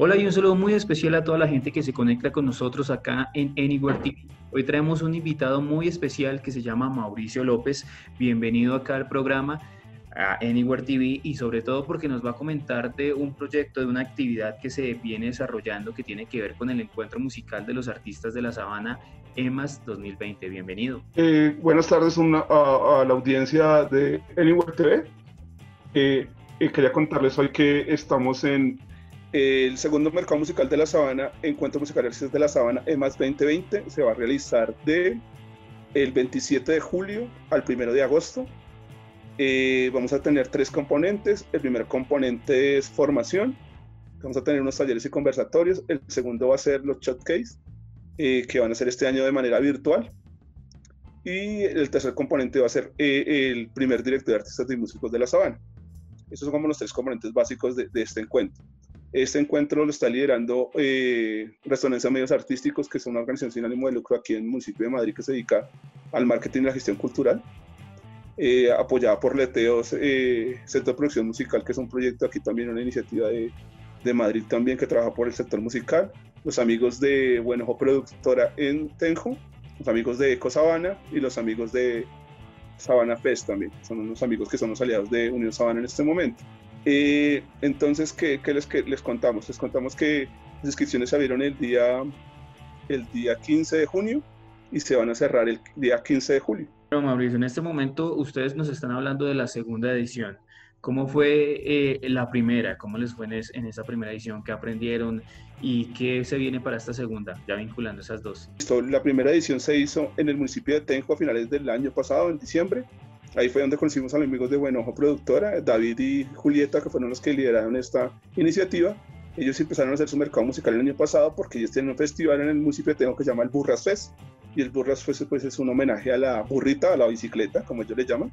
Hola y un saludo muy especial a toda la gente que se conecta con nosotros acá en Anywhere TV. Hoy traemos un invitado muy especial que se llama Mauricio López. Bienvenido acá al programa a Anywhere TV y sobre todo porque nos va a comentar de un proyecto, de una actividad que se viene desarrollando que tiene que ver con el encuentro musical de los artistas de la Sabana EMAS 2020. Bienvenido. Eh, buenas tardes a, la audiencia de Anywhere TV. Eh, quería contarles hoy que estamos en el segundo mercado musical de la Sabana, Encuentro Musical Artistas de la Sabana EMAS 2020, se va a realizar de el 27 de julio al 1 de agosto. Eh, vamos a tener tres componentes. El primer componente es formación. Vamos a tener unos talleres y conversatorios. El segundo va a ser los showcase, eh, que van a ser este año de manera virtual. Y el tercer componente va a ser eh, el primer director de artistas y músicos de la Sabana. Esos son como los tres componentes básicos de este encuentro. Este encuentro lo está liderando eh, Resonancia Medios Artísticos, que es una organización sin ánimo de lucro aquí en el municipio de Madrid que se dedica al marketing y la gestión cultural, eh, apoyada por Leteos eh, Centro de Producción Musical, que es un proyecto aquí también, una iniciativa de, de Madrid también que trabaja por el sector musical, los amigos de Buenojo Productora en Tenjo, los amigos de Eco Sabana y los amigos de Sabana Fest también, son unos amigos que son los aliados de Unión Sabana en este momento. Eh, entonces, ¿qué, les, les, contamos? Les contamos que las inscripciones se abrieron el día, el día 15 de junio y se van a cerrar el día 15 de julio. Pero Mauricio, en este momento ustedes nos están hablando de la segunda edición. ¿Cómo fue eh, la primera? ¿Cómo les fue en, en, esa primera edición? ¿Qué aprendieron? ¿Y qué se viene para esta segunda? Ya vinculando esas dos. La primera edición se hizo en el municipio de Tenjo a finales del año pasado, en diciembre. Ahí fue donde conocimos a los amigos de Buenojo Productora, David y Julieta, que fueron los que lideraron esta iniciativa. Ellos empezaron a hacer su mercado musical el año pasado porque ellos tienen un festival en el municipio que se llama el Burras Fest. Y el Burras Fest pues, es un homenaje a la burrita, a la bicicleta, como ellos le llaman,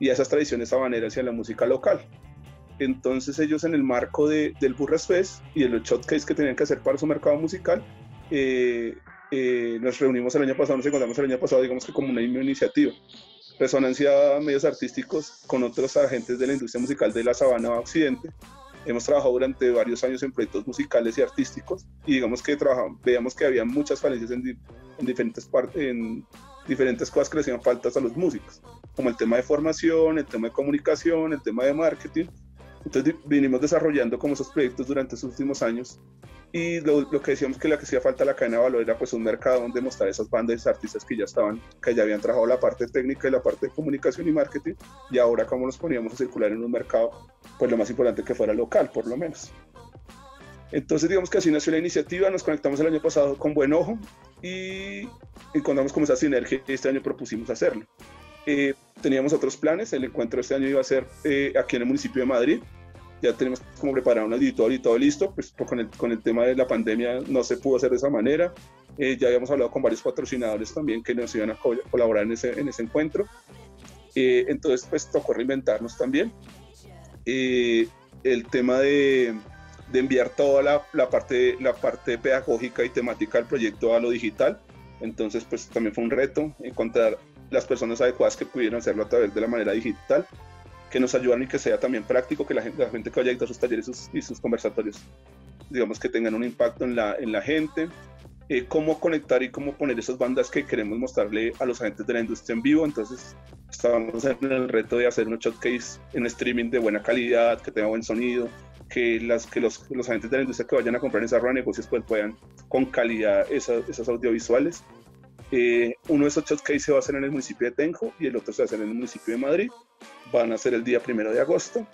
y a esas tradiciones habaneras y a la música local. Entonces ellos en el marco de, del Burras Fest y de los showcase que tenían que hacer para su mercado musical, eh, eh, nos reunimos el año pasado, nos encontramos el año pasado, digamos que como una iniciativa resonancia medios artísticos con otros agentes de la industria musical de la Sabana Occidente. Hemos trabajado durante varios años en proyectos musicales y artísticos y digamos que veíamos que había muchas falencias en, en diferentes partes, en diferentes cosas que le hacían faltas a los músicos, como el tema de formación, el tema de comunicación, el tema de marketing. Entonces vinimos desarrollando como esos proyectos durante esos últimos años y lo, que decíamos que la que hacía falta la cadena de valor era pues un mercado donde mostrar esas bandas y artistas que ya estaban, que ya habían trabajado la parte técnica y la parte de comunicación y marketing, y ahora cómo nos poníamos a circular en un mercado, pues lo más importante que fuera local, por lo menos. Entonces digamos que así nació la iniciativa, nos conectamos el año pasado con Buen Ojo y encontramos como esa sinergia y este año propusimos hacerlo. Eh, teníamos otros planes, el encuentro este año iba a ser eh, aquí en el municipio de Madrid, ya tenemos como preparado un auditorio y todo listo, pues con el, con el tema de la pandemia no se pudo hacer de esa manera. Eh, ya habíamos hablado con varios patrocinadores también que nos iban a colaborar en ese, en ese encuentro. Eh, entonces, pues tocó reinventarnos también. Eh, el tema de, de enviar toda la, la, parte, la parte pedagógica y temática del proyecto a lo digital. Entonces, pues también fue un reto encontrar las personas adecuadas que pudieran hacerlo a través de la manera digital que nos ayudan y que sea también práctico, que la gente, la gente que vaya a sus talleres y sus, conversatorios, digamos que tengan un impacto en la, en la gente, eh, cómo conectar y cómo poner esas bandas que queremos mostrarle a los agentes de la industria en vivo. Entonces, estábamos en el reto de hacer un showcase en streaming de buena calidad, que tenga buen sonido, que, las, que los, los agentes de la industria que vayan a comprar en esa rueda de negocios pues, puedan con calidad esas, esas audiovisuales. Eh, uno de esos showcase se va a hacer en el municipio de Tenjo y el otro se va a hacer en el municipio de Madrid van a ser el día primero de agosto.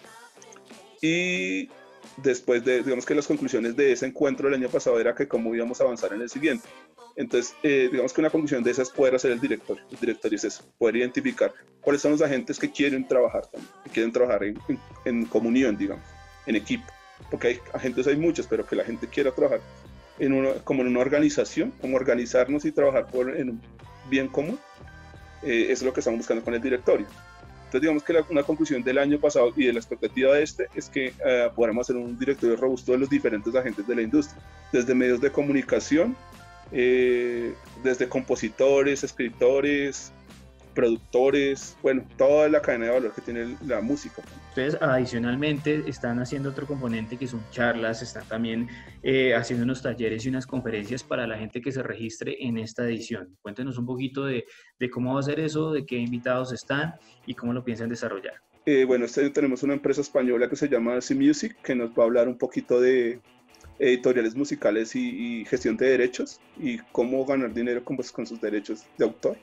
Y después de, digamos que las conclusiones de ese encuentro del año pasado era que cómo íbamos a avanzar en el siguiente. Entonces, eh, digamos que una conclusión de esa es poder hacer el directorio. El directorio es eso, poder identificar cuáles son los agentes que quieren trabajar también, que quieren trabajar en, en, comunión, digamos, en equipo. Porque hay agentes, hay muchos, pero que la gente quiera trabajar en una, como en una organización, como organizarnos y trabajar por, en un bien común. Eh, eso es lo que estamos buscando con el directorio. Entonces, digamos que una conclusión del año pasado y de la expectativa de este es que uh, podamos hacer un directorio robusto de los diferentes agentes de la industria, desde medios de comunicación, eh, desde compositores, escritores, productores, bueno, toda la cadena de valor que tiene la música. Ustedes adicionalmente están haciendo otro componente que son charlas, están también eh, haciendo unos talleres y unas conferencias para la gente que se registre en esta edición. Cuéntenos un poquito de, de cómo va a ser eso, de qué invitados están y cómo lo piensan desarrollar. Eh, bueno, este año tenemos una empresa española que se llama C Music, que nos va a hablar un poquito de editoriales musicales y, gestión de derechos y cómo ganar dinero con, pues, con sus derechos de autor.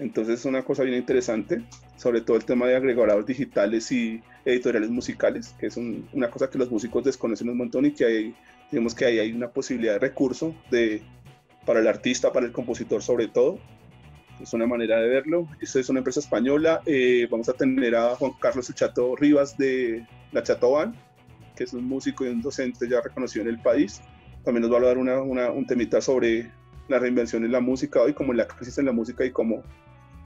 Entonces es una cosa bien interesante, sobre todo el tema de agregadores digitales y editoriales musicales, que es una cosa que los músicos desconocen un montón y que hay, digamos que ahí hay una posibilidad de recurso de, para el artista, para el compositor sobre todo. Es una manera de verlo. Esta es una empresa española. Eh, vamos a tener a Juan Carlos Chato Rivas de la Chato Band, que es un músico y un docente ya reconocido en el país. También nos va a hablar una, un temita sobre la reinvención en la música hoy, como la crisis en la música y cómo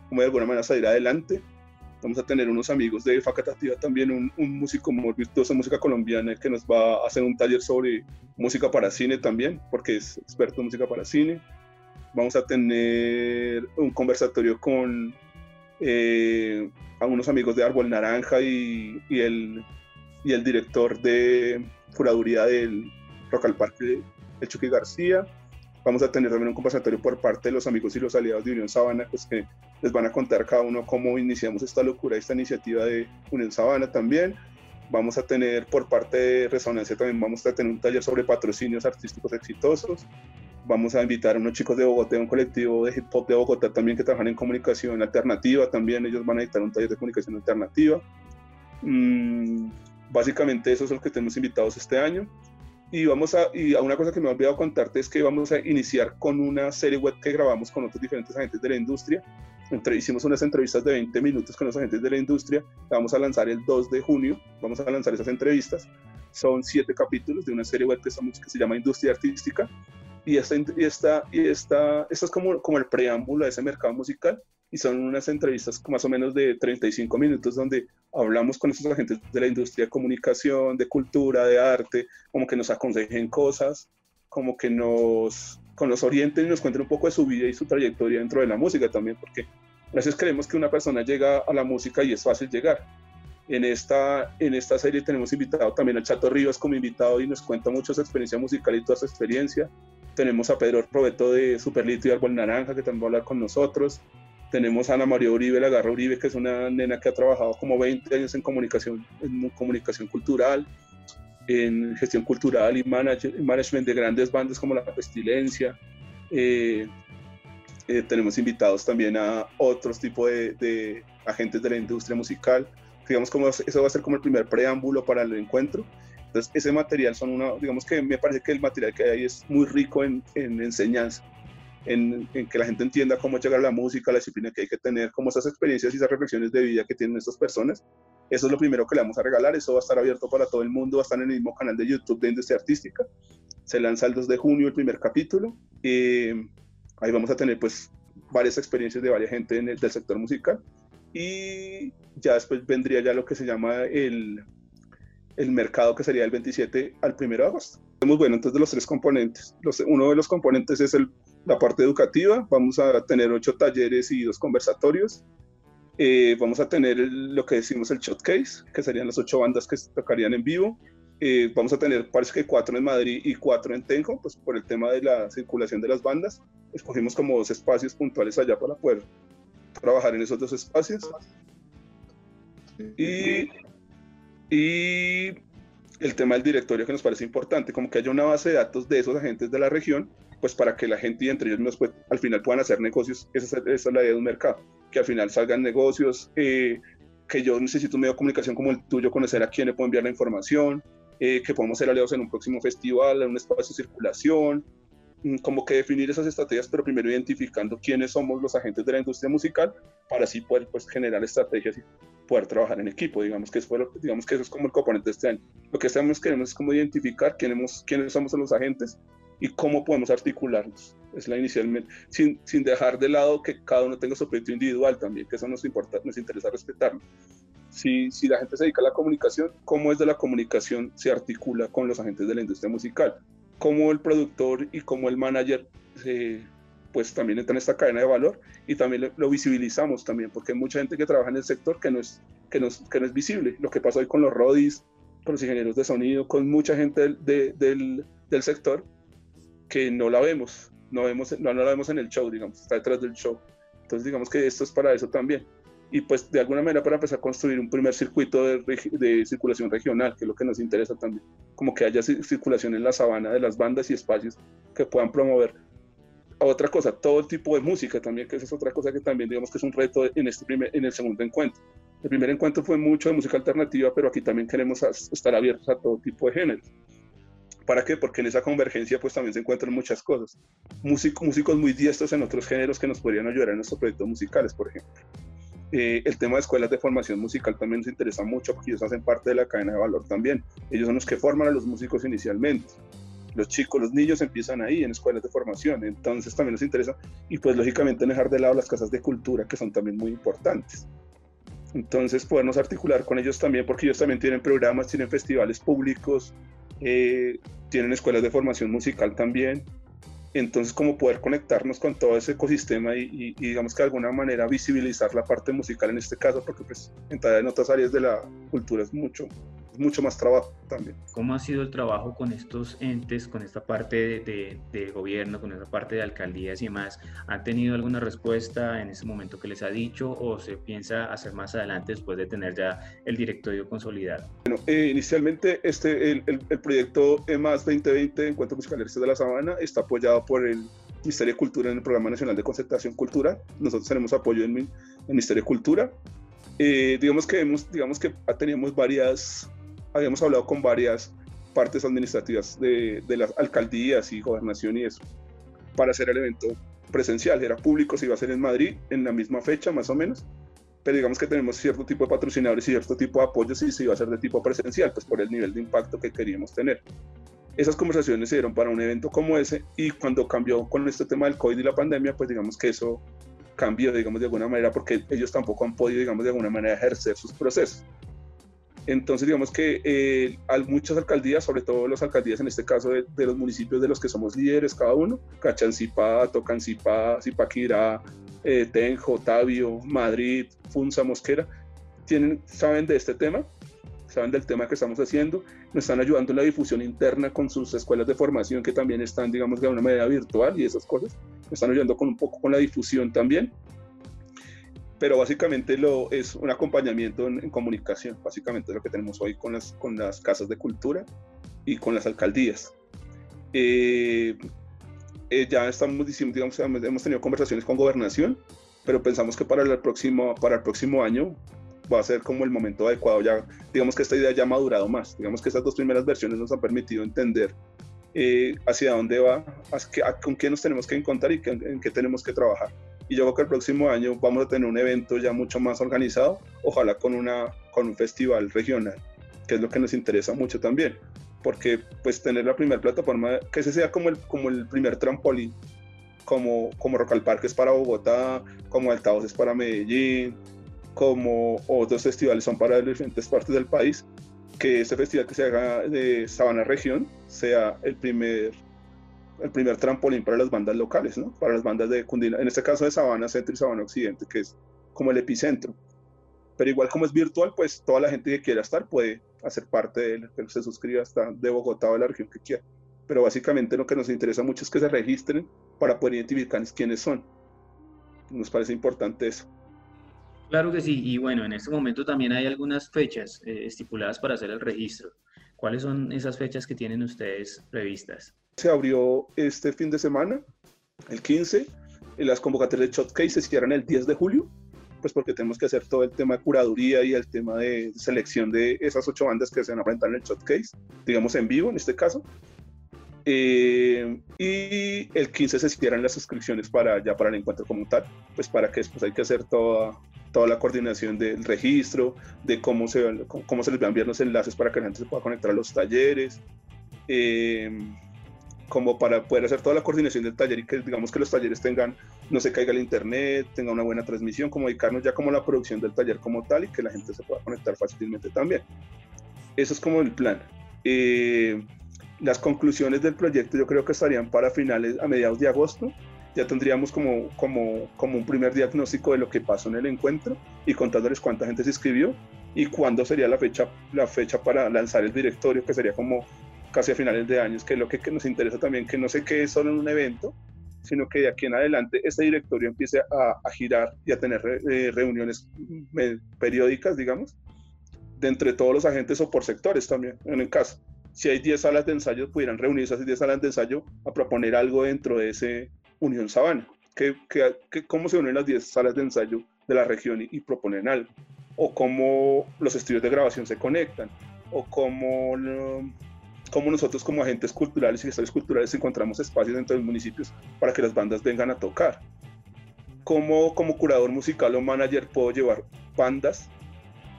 como de alguna manera salir adelante. Vamos a tener unos amigos de Facatativa también, un, un músico muy virtuoso música colombiana que nos va a hacer un taller sobre música para cine también, porque es experto en música para cine. Vamos a tener un conversatorio con eh, amigos de Árbol Naranja y, y, el, y el director de curaduría del Rock al Parque, el Chucky García. Vamos a tener también un conversatorio por parte de los amigos y los aliados de Unión Sabana, pues que les van a contar cada uno cómo iniciamos esta locura, esta iniciativa de Unión Sabana también. Vamos a tener por parte de Resonancia también, vamos a tener un taller sobre patrocinios artísticos exitosos. Vamos a invitar a unos chicos de Bogotá, un colectivo de hip hop de Bogotá también que trabajan en comunicación alternativa, también ellos van a editar un taller de comunicación alternativa. Mm, básicamente esos son los que tenemos invitados este año. Y vamos a, y a una cosa que me he olvidado contarte es que vamos a iniciar con una serie web que grabamos con otros diferentes agentes de la industria. Entre, hicimos unas entrevistas de 20 minutos con los agentes de la industria. La vamos a lanzar el 2 de junio. Vamos a lanzar esas entrevistas. Son siete capítulos de una serie web que, que se llama Industria Artística. Y esta, y esta, y esta, esto es como, como el preámbulo a ese mercado musical y son unas entrevistas más o menos de 35 minutos donde hablamos con esos agentes de la industria de comunicación, de cultura, de arte, como que nos aconsejen cosas, como que nos, nos orienten y nos cuenten un poco de su vida y su trayectoria dentro de la música también, porque a veces creemos que una persona llega a la música y es fácil llegar. En esta, en esta serie tenemos invitado también a Chato Rivas como invitado y nos cuenta mucho su experiencia musical y toda su experiencia. Tenemos a Pedro Roberto de Superlito y Árbol Naranja que también va a hablar con nosotros. Tenemos a Ana María Uribe, la Garra Uribe, que es una nena que ha trabajado como 20 años en comunicación, en comunicación cultural, en gestión cultural y management de grandes bandas como La Pestilencia. Eh, eh, tenemos invitados también a otros tipos de, agentes de la industria musical. Digamos, como eso va a ser como el primer preámbulo para el encuentro. Entonces, ese material son una, digamos que me parece que el material que hay es muy rico en, en enseñanza en, que la gente entienda cómo llegar a la música, la disciplina que hay que tener, como esas experiencias y esas reflexiones de vida que tienen estas personas. Eso es lo primero que le vamos a regalar, eso va a estar abierto para todo el mundo, va a estar en el mismo canal de YouTube de Industria Artística. Se lanza el 2 de junio el primer capítulo. Eh, ahí vamos a tener pues varias experiencias de varias gente en el, del sector musical. Y ya después vendría ya lo que se llama el, el mercado que sería el 27 al 1 de agosto. Bueno, entonces de los tres componentes. Los, uno de los componentes es el la parte educativa, vamos a tener ocho talleres y dos conversatorios. Eh, vamos a tener lo que decimos el showcase, que serían las ocho bandas que tocarían en vivo. Eh, vamos a tener, parece que cuatro en Madrid y cuatro en Tenjo, pues por el tema de la circulación de las bandas. Escogimos como dos espacios puntuales allá para poder trabajar en esos dos espacios. Y, y el tema del directorio que nos parece importante, como que haya una base de datos de esos agentes de la región pues para que la gente y entre ellos mismos pues, al final puedan hacer negocios, esa es, la idea de un mercado, que al final salgan negocios, eh, que yo necesito un medio de comunicación como el tuyo, conocer a quién le puedo enviar la información, eh, que podamos ser aliados en un próximo festival, en un espacio de circulación, mm, como que definir esas estrategias, pero primero identificando quiénes somos los agentes de la industria musical, para así poder pues, generar estrategias y poder trabajar en equipo, digamos que, eso, digamos que eso es como el componente de este año. Lo que estamos queremos es como identificar quiénes, quiénes somos los agentes y cómo podemos articularnos. Es la inicialmente, sin, sin dejar de lado que cada uno tenga su proyecto individual también, que eso nos, importa, nos interesa respetarlo. Si, si la gente se dedica a la comunicación, ¿cómo es de la comunicación se articula con los agentes de la industria musical? ¿Cómo el productor y cómo el manager se, pues también entra en esta cadena de valor y también lo, visibilizamos también, porque hay mucha gente que trabaja en el sector que no es, que no, que no es visible. Lo que pasó hoy con los rodis, con los ingenieros de sonido, con mucha gente del, del, del sector que no la vemos, no, vemos, no, no la vemos en el show, digamos, está detrás del show. Entonces digamos que esto es para eso también. Y pues de alguna manera para empezar a construir un primer circuito de, de circulación regional, que es lo que nos interesa también, como que haya circulación en la sabana de las bandas y espacios que puedan promover otra cosa, todo tipo de música también, que esa es otra cosa que también digamos que es un reto en, este primer, en el segundo encuentro. El primer encuentro fue mucho de música alternativa, pero aquí también queremos estar abiertos a todo tipo de géneros. ¿Para qué? Porque en esa convergencia pues también se encuentran muchas cosas. Músico, músicos muy diestros en otros géneros que nos podrían ayudar en nuestros proyectos musicales, por ejemplo. Eh, el tema de escuelas de formación musical también nos interesa mucho porque ellos hacen parte de la cadena de valor también. Ellos son los que forman a los músicos inicialmente los chicos, los niños empiezan ahí en escuelas de formación, entonces también nos interesa y pues lógicamente dejar de lado las casas de cultura que son también muy importantes. Entonces podernos articular con ellos también porque ellos también tienen programas, tienen festivales públicos, eh, tienen escuelas de formación musical también. Entonces, como poder conectarnos con todo ese ecosistema y, digamos que de alguna manera visibilizar la parte musical en este caso, porque pues en otras áreas de la cultura es mucho, mucho más trabajo también. ¿Cómo ha sido el trabajo con estos entes, con esta parte de, de, gobierno, con esta parte de alcaldías y demás? ¿Han tenido alguna respuesta en ese momento que les ha dicho o se piensa hacer más adelante después de tener ya el directorio consolidado? Bueno, eh, inicialmente este, el, el, proyecto EMAS 2020, Encuentro Musical de la Sabana, está apoyado por el Ministerio de Cultura en el Programa Nacional de Concertación Cultural. Nosotros tenemos apoyo en el Ministerio de Cultura. Eh, digamos que hemos, digamos que teníamos varias habíamos hablado con varias partes administrativas de, de, las alcaldías y gobernación y eso, para hacer el evento presencial. Era público, se iba a hacer en Madrid en la misma fecha, más o menos, pero digamos que tenemos cierto tipo de patrocinadores y cierto tipo de apoyos y se iba a hacer de tipo presencial, pues por el nivel de impacto que queríamos tener. Esas conversaciones se dieron para un evento como ese y cuando cambió con este tema del COVID y la pandemia, pues digamos que eso cambió, digamos, de alguna manera, porque ellos tampoco han podido, digamos, de alguna manera ejercer sus procesos. Entonces, digamos que eh, hay muchas alcaldías, sobre todo las alcaldías en este caso de, los municipios de los que somos líderes cada uno, Cachancipá, Tocancipá, Zipaquirá, eh, Tenjo, Tabio, Madrid, Funza, Mosquera, tienen, saben de este tema, saben del tema que estamos haciendo, nos están ayudando en la difusión interna con sus escuelas de formación que también están, digamos, de una manera virtual y esas cosas, nos están ayudando con un poco con la difusión también pero básicamente lo, es un acompañamiento en, comunicación, básicamente lo que tenemos hoy con las, con las casas de cultura y con las alcaldías. Eh, eh, ya estamos diciendo, digamos, hemos tenido conversaciones con gobernación, pero pensamos que para el próximo, para el próximo año va a ser como el momento adecuado. Ya, digamos que esta idea ya ha madurado más. Digamos que estas dos primeras versiones nos han permitido entender eh, hacia dónde va, con qué nos tenemos que encontrar y en qué tenemos que trabajar y yo creo que el próximo año vamos a tener un evento ya mucho más organizado, ojalá con, una, con un festival regional, que es lo que nos interesa mucho también, porque pues tener la primera plataforma, que ese sea como el, como el primer trampolín, como, como Rock es para Bogotá, como Altavoz es para Medellín, como otros festivales son para diferentes partes del país, que este festival que se haga de Sabana Región sea el primer el primer trampolín para las bandas locales, ¿no? Para las bandas de Cundina, en este caso de Sabana Centro y Sabana Occidente, que es como el epicentro. Pero igual como es virtual, pues toda la gente que quiera estar puede hacer parte de él, que se suscriba hasta de Bogotá o de la región que quiera. Pero básicamente lo que nos interesa mucho es que se registren para poder identificar quiénes son. Nos parece importante eso. Claro que sí, y bueno, en este momento también hay algunas fechas eh, estipuladas para hacer el registro. ¿Cuáles son esas fechas que tienen ustedes previstas? Se abrió este fin de semana, el 15, y las convocatorias de Shotcase se cierran el 10 de julio, pues porque tenemos que hacer todo el tema de curaduría y el tema de selección de esas ocho bandas que se van a presentar en el Shotcase, digamos en vivo en este caso. Eh, y el 15 se cierran las suscripciones para ya para el encuentro como tal, pues para que después hay que hacer toda, toda la coordinación del registro, de cómo se, cómo se les van a enviar los enlaces para que la gente se pueda conectar a los talleres. Eh, como para poder hacer toda la coordinación del taller y que digamos que los talleres tengan, no se caiga el internet, tenga una buena transmisión, como dedicarnos ya como la producción del taller como tal y que la gente se pueda conectar fácilmente también. Eso es como el plan. Eh, las conclusiones del proyecto yo creo que estarían para finales, a mediados de agosto, ya tendríamos como, como, como un primer diagnóstico de lo que pasó en el encuentro y contándoles cuánta gente se inscribió y cuándo sería la fecha, la fecha para lanzar el directorio, que sería como casi a finales de años, que es lo que, nos interesa también, que no se quede solo en un evento, sino que de aquí en adelante este directorio empiece a, girar y a tener eh, reuniones periódicas, digamos, de entre todos los agentes o por sectores también, en el caso. Si hay 10 salas de ensayo, pudieran reunirse esas 10 salas de ensayo a proponer algo dentro de ese Unión Sabana. Que, ¿Cómo se unen las 10 salas de ensayo de la región y proponen algo? O cómo los estudios de grabación se conectan, o cómo cómo nosotros como agentes culturales y gestores culturales encontramos espacios dentro de los municipios para que las bandas vengan a tocar. Cómo como curador musical o manager puedo llevar bandas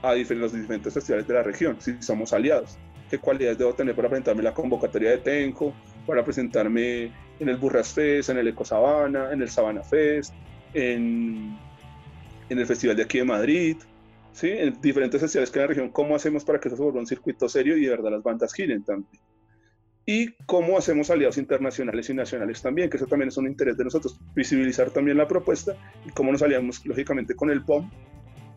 a los diferentes festivales de la región, si somos aliados. ¿Qué cualidades debo tener para presentarme en la convocatoria de Tenjo, para presentarme en el Burras Fest, en el Eco Sabana, en el Sabana Fest, en, en el Festival de aquí de Madrid, ¿sí? en diferentes festivales que en la región, cómo hacemos para que eso se vuelva un circuito serio y de verdad las bandas giren también. Y cómo hacemos aliados internacionales y nacionales también, que eso también es un interés de nosotros, visibilizar también la propuesta y cómo nos aliamos lógicamente con el POM,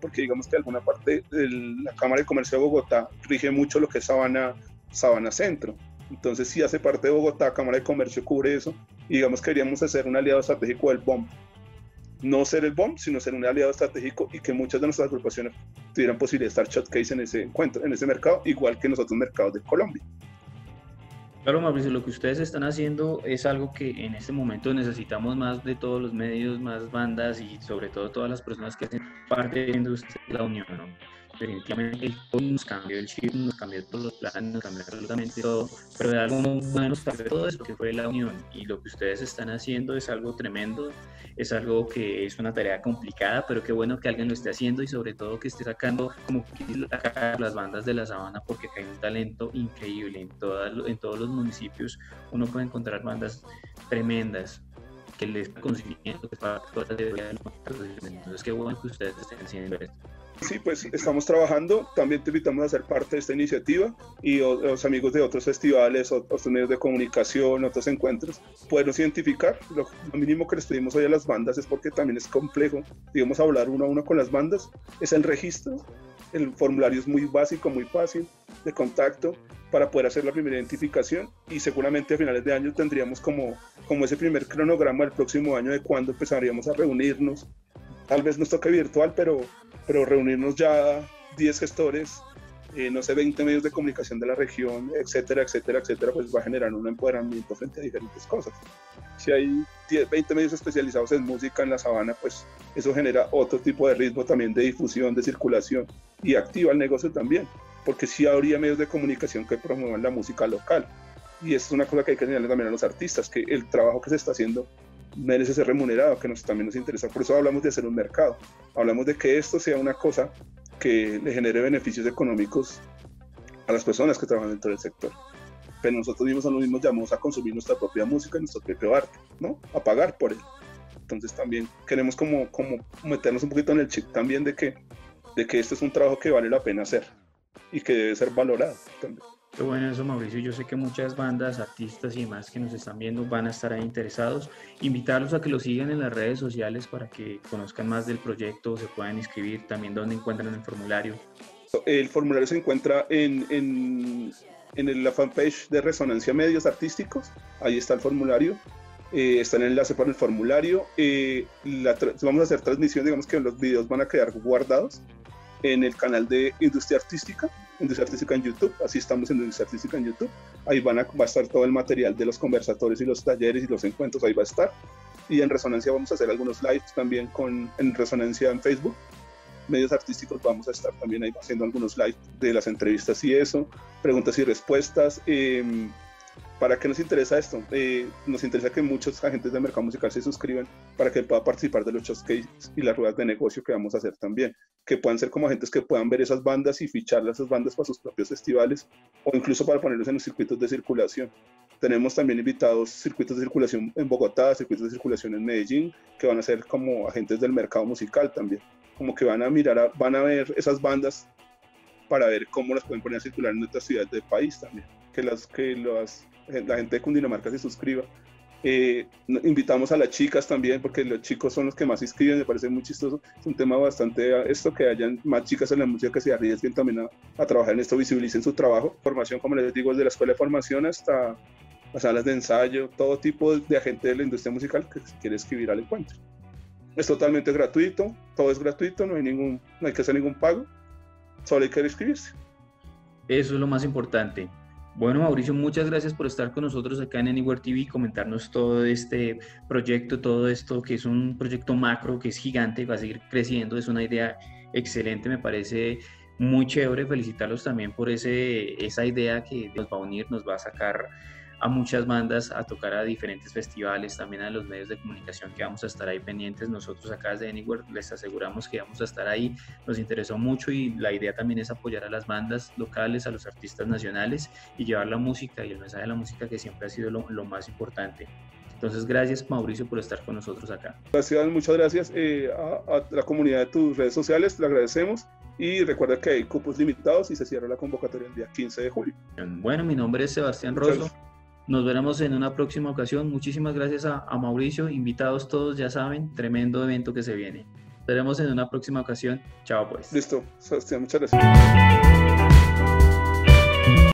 porque digamos que alguna parte de la Cámara de Comercio de Bogotá rige mucho lo que es Sabana, Sabana Centro. Entonces, si hace parte de Bogotá, Cámara de Comercio cubre eso, y digamos que queríamos hacer un aliado estratégico del BOM, no ser el BOM, sino ser un aliado estratégico y que muchas de nuestras agrupaciones tuvieran posibilidad de estar showcase en ese encuentro, en ese mercado, igual que nosotros mercados de Colombia. Claro, Mauricio, lo que ustedes están haciendo es algo que en este momento necesitamos más de todos los medios, más bandas y sobre todo todas las personas que hacen parte de la unión. Definitivamente nos cambió el chip, nos cambió todos los planes, nos cambió absolutamente todo, pero de algo bueno nos cambió todo eso que fue la unión y lo que ustedes están haciendo es algo tremendo, es algo que es una tarea complicada, pero qué bueno que alguien lo esté haciendo y sobre todo que esté sacando como las bandas de la sabana porque hay un talento increíble en, todas, en todos los municipios, uno puede encontrar bandas tremendas, que les consiguiendo que para de entonces qué bueno que ustedes estén haciendo esto. Sí, pues estamos trabajando. También te invitamos a ser parte de esta iniciativa y los amigos de otros festivales, otros medios de comunicación, otros encuentros, podernos identificar. Lo, mínimo que les pedimos hoy a las bandas es porque también es complejo, digamos, hablar uno a uno con las bandas, es el registro. El formulario es muy básico, muy fácil de contacto para poder hacer la primera identificación y seguramente a finales de año tendríamos como, como ese primer cronograma del próximo año de cuándo empezaríamos a reunirnos. Tal vez nos toque virtual, pero pero reunirnos ya 10 gestores, eh, no sé, 20 medios de comunicación de la región, etcétera, etcétera, etcétera, pues va a generar un empoderamiento frente a diferentes cosas. Si hay 10, 20 medios especializados en música en la sabana, pues eso genera otro tipo de ritmo también de difusión, de circulación y activa el negocio también, porque sí habría medios de comunicación que promuevan la música local. Y eso es una cosa que hay que enseñarle también a los artistas, que el trabajo que se está haciendo merece ser remunerado, que nos, también nos interesa. Por eso hablamos de hacer un mercado. Hablamos de que esto sea una cosa que le genere beneficios económicos a las personas que trabajan dentro del sector. Pero nosotros mismos los mismos llamados a consumir nuestra propia música nuestro propio arte, ¿no? A pagar por él. Entonces también queremos como, como meternos un poquito en el chip también de que, de que esto es un trabajo que vale la pena hacer y que debe ser valorado también. Qué bueno eso, Mauricio. Yo sé que muchas bandas, artistas y demás que nos están viendo van a estar ahí interesados. Invitarlos a que lo sigan en las redes sociales para que conozcan más del proyecto, se puedan inscribir, también dónde encuentran el formulario. El formulario se encuentra en, en, en la fanpage de Resonancia Medios Artísticos. Ahí está el formulario. Eh, está el enlace para el formulario. Eh, vamos a hacer transmisión, digamos que los videos van a quedar guardados en el canal de Industria Artística Industria Artística en YouTube, así estamos en Industria Artística en YouTube, ahí van a, va a estar todo el material de los conversatorios y los talleres y los encuentros, ahí va a estar. Y en Resonancia vamos a hacer algunos lives también con, en Resonancia en Facebook. Medios artísticos vamos a estar también ahí haciendo algunos lives de las entrevistas y eso, preguntas y respuestas. Eh, ¿Para qué nos interesa esto? Eh, nos interesa que muchos agentes de mercado musical se suscriban para que puedan participar de los showcases y las ruedas de negocio que vamos a hacer también. Que puedan ser como agentes que puedan ver esas bandas y fichar esas bandas para sus propios festivales o incluso para ponerlos en los circuitos de circulación. Tenemos también invitados circuitos de circulación en Bogotá, circuitos de circulación en Medellín, que van a ser como agentes del mercado musical también. Como que van a mirar, van a ver esas bandas para ver cómo las pueden poner a circular en otras ciudades del país también. Que las, que las la gente de Cundinamarca se suscriba Eh, invitamos a las chicas también, porque los chicos son los que más inscriben, me parece muy chistoso. Es un tema bastante esto, que hayan más chicas en la música que se arriesguen también a, a trabajar en esto, visibilicen su trabajo. Formación, como les digo, desde la escuela de formación hasta las salas de ensayo, todo tipo de agente de la industria musical que quiere escribir al encuentro. Es totalmente gratuito, todo es gratuito, no hay, ningún, no hay que hacer ningún pago, solo hay que inscribirse. Eso es lo más importante. Bueno, Mauricio, muchas gracias por estar con nosotros acá en Anywhere TV y comentarnos todo este proyecto, todo esto que es un proyecto macro, que es gigante, va a seguir creciendo, es una idea excelente, me parece muy chévere. Felicitarlos también por ese, esa idea que nos va a unir, nos va a sacar a muchas bandas a tocar a diferentes festivales, también a los medios de comunicación que vamos a estar ahí pendientes. Nosotros acá desde Anywhere les aseguramos que vamos a estar ahí. Nos interesó mucho y la idea también es apoyar a las bandas locales, a los artistas nacionales y llevar la música y el mensaje de la música que siempre ha sido lo, más importante. Entonces, gracias Mauricio por estar con nosotros acá. Gracias, muchas gracias eh, a, la comunidad de tus redes sociales, le agradecemos y recuerda que hay cupos limitados y se cierra la convocatoria el día 15 de julio. Bueno, mi nombre es Sebastián Rosso. Nos veremos en una próxima ocasión. Muchísimas gracias a, Mauricio. Invitados todos, ya saben, tremendo evento que se viene. Nos veremos en una próxima ocasión. Chao pues. Listo, Sebastián, muchas gracias.